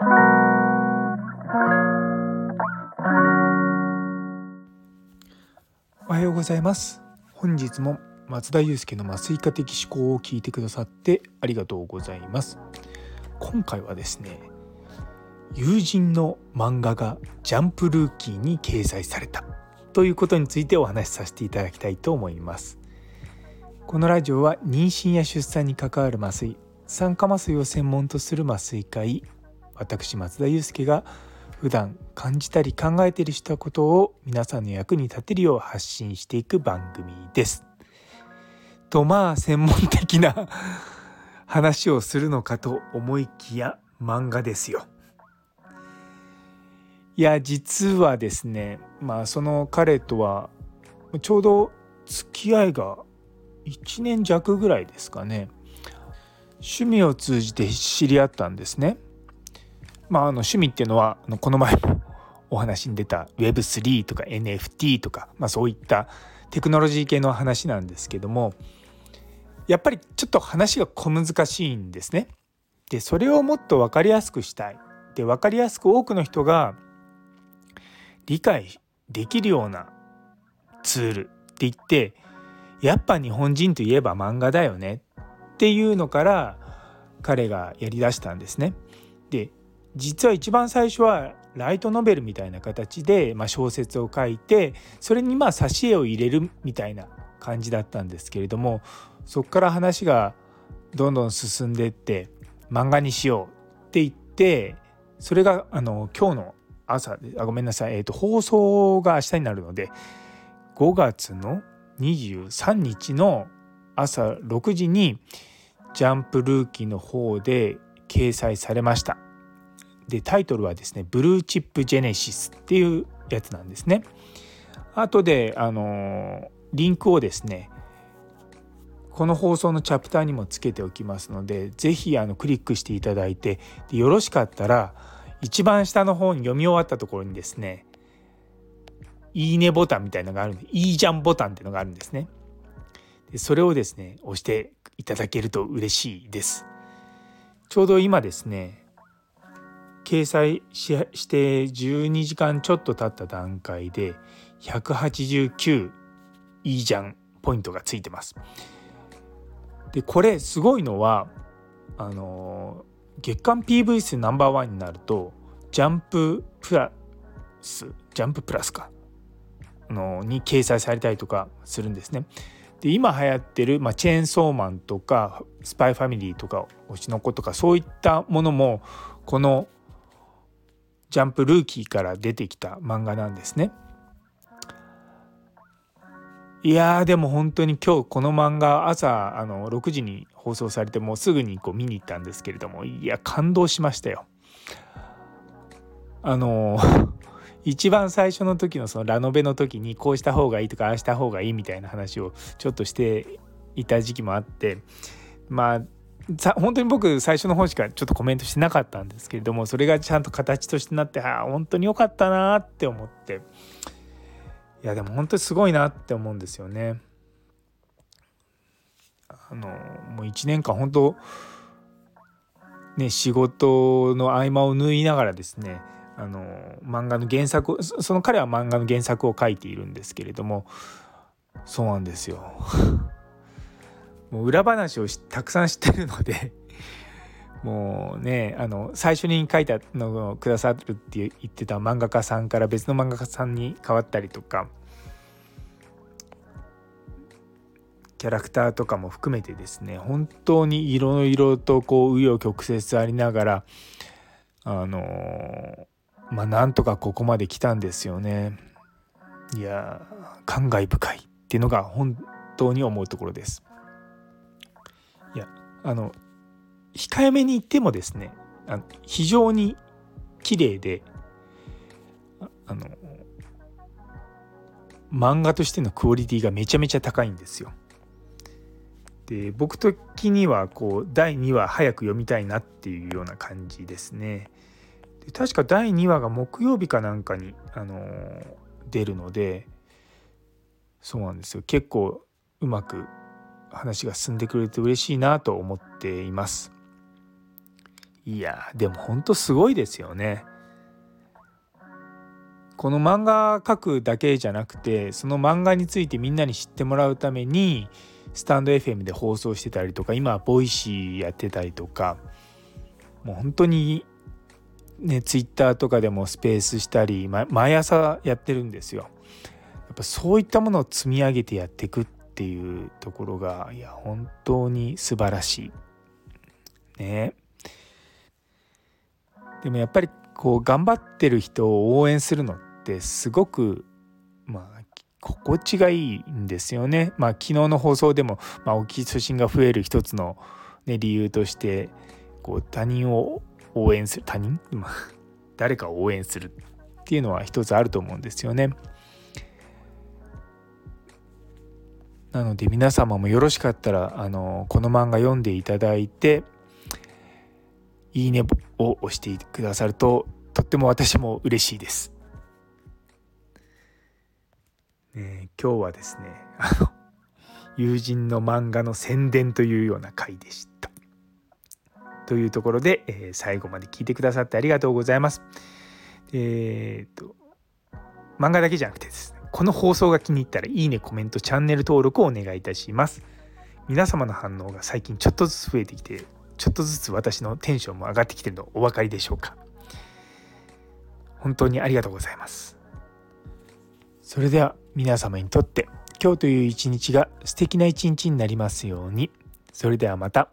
おはようございます。本日も松田祐介の麻酔科的思考を聞いてくださってありがとうございます。今回はですね友人の漫画がジャンプルーキーに掲載されたということについてお話しさせていただきたいと思います。このラジオは妊娠や出産に関わる麻酔酸化麻酔を専門とする麻酔科医私松田祐介が普段感じたり考えているしたことを皆さんの役に立てるよう発信していく番組です。とまあ専門的な話をするのかと思いきや漫画ですよ。いや実はですねまあその彼とはちょうど付き合いが1年弱ぐらいですかね趣味を通じて知り合ったんですね。まあ、あの趣味っていうのはあのこの前もお話に出た Web3 とか NFT とか、まあ、そういったテクノロジー系の話なんですけどもやっぱりちょっと話が小難しいんですね。でそれをもっと分かりやすくしたい。で分かりやすく多くの人が理解できるようなツールって言ってやっぱ日本人といえば漫画だよねっていうのから彼がやりだしたんですね。で実は一番最初はライトノベルみたいな形で、まあ、小説を書いてそれにまあ挿絵を入れるみたいな感じだったんですけれどもそこから話がどんどん進んでいって漫画にしようって言ってそれがあの今日の朝あごめんなさい、えーと、放送が明日になるので5月の23日の朝6時にジャンプルーキーの方で掲載されました。でタイトルはですね「ブルーチップジェネシス」っていうやつなんですね。後であのリンクをですねこの放送のチャプターにもつけておきますので是非あのクリックしていただいてでよろしかったら一番下の方に読み終わったところにですねいいねボタンみたいのがあるんでいいじゃんボタンっていうのがあるんですね。でそれをですね押していただけると嬉しいです。ちょうど今ですね掲載して12時間ちょっと経った段階で189いいじゃんポイントがついてます。でこれすごいのはあの月間 PV 数ナンバーワンになるとジャンププラスジャンププラスかのに掲載されたりとかするんですね。で今流行ってる、まあ、チェーンソーマンとかスパイファミリーとか推しの子とかそういったものもこのジャンプルーキーから出てきた漫画なんですね。いやでも本当に今日この漫画朝あの6時に放送されてもうすぐにこう見に行ったんですけれどもいや感動しましたよ。あの 一番最初の時のそのラノベの時にこうした方がいいとかああした方がいいみたいな話をちょっとしていた時期もあってまあ本当に僕最初の方しかちょっとコメントしてなかったんですけれどもそれがちゃんと形としてなってああ本当に良かったなって思っていやでも本当にすごいなって思うんですよね。あのもう1年間本当ね仕事の合間を縫いながらですねあの漫画の原作その彼は漫画の原作を書いているんですけれどもそうなんですよ。もう裏話をたくさん知ってるので もうねあの最初に書いたのをくださるって言ってた漫画家さんから別の漫画家さんに変わったりとかキャラクターとかも含めてですね本当にいろいろとこう紆余曲折ありながらあのまあなんとかここまで来たんですよね。いや感慨深いっていうのが本当に思うところです。あの控えめに言ってもですねあの非常に綺麗であの漫画としてのクオリティがめちゃめちゃ高いんですよ。で僕的にはこう第2話早く読みたいなっていうような感じですね。で確か第2話が木曜日かなんかに、あの出るのでそうなんですよ結構うまく話が進んでくれて嬉しいなと思っています。いやでもほんとすごいですよね。この漫画描くだけじゃなくてその漫画についてみんなに知ってもらうためにスタンド FM で放送してたりとか今はボイシーやってたりとかもう本当にねツイッターとかでもスペースしたり、ま、毎朝やってるんですよ。やっぱそういったものを積み上げてやっていくっていうところがいや本当に素晴らしい。ね。でもやっぱりこう頑張ってる人を応援するのってすごくまあ心地がいいんですよね。まあ昨日の放送でも、まあ、オキシトシンが増える一つの、ね、理由としてこう他人を応援する他人、まあ、誰かを応援するっていうのは一つあると思うんですよね。なので皆様もよろしかったらあのこの漫画読んでいただいていいねを押してくださるととっても私も嬉しいです。ね、今日はですねあの友人の漫画の宣伝というような回でした。というところで、えー、最後まで聞いてくださってありがとうございます。えー、っと漫画だけじゃなくてですねこの放送が気に入ったらいいねコメントチャンネル登録をお願いいたします。皆様の反応が最近ちょっとずつ増えてきてちょっとずつ私のテンションも上がってきてるのお分かりでしょうか本当にありがとうございます。それでは皆様にとって今日という一日が素敵な一日になりますように。それではまた。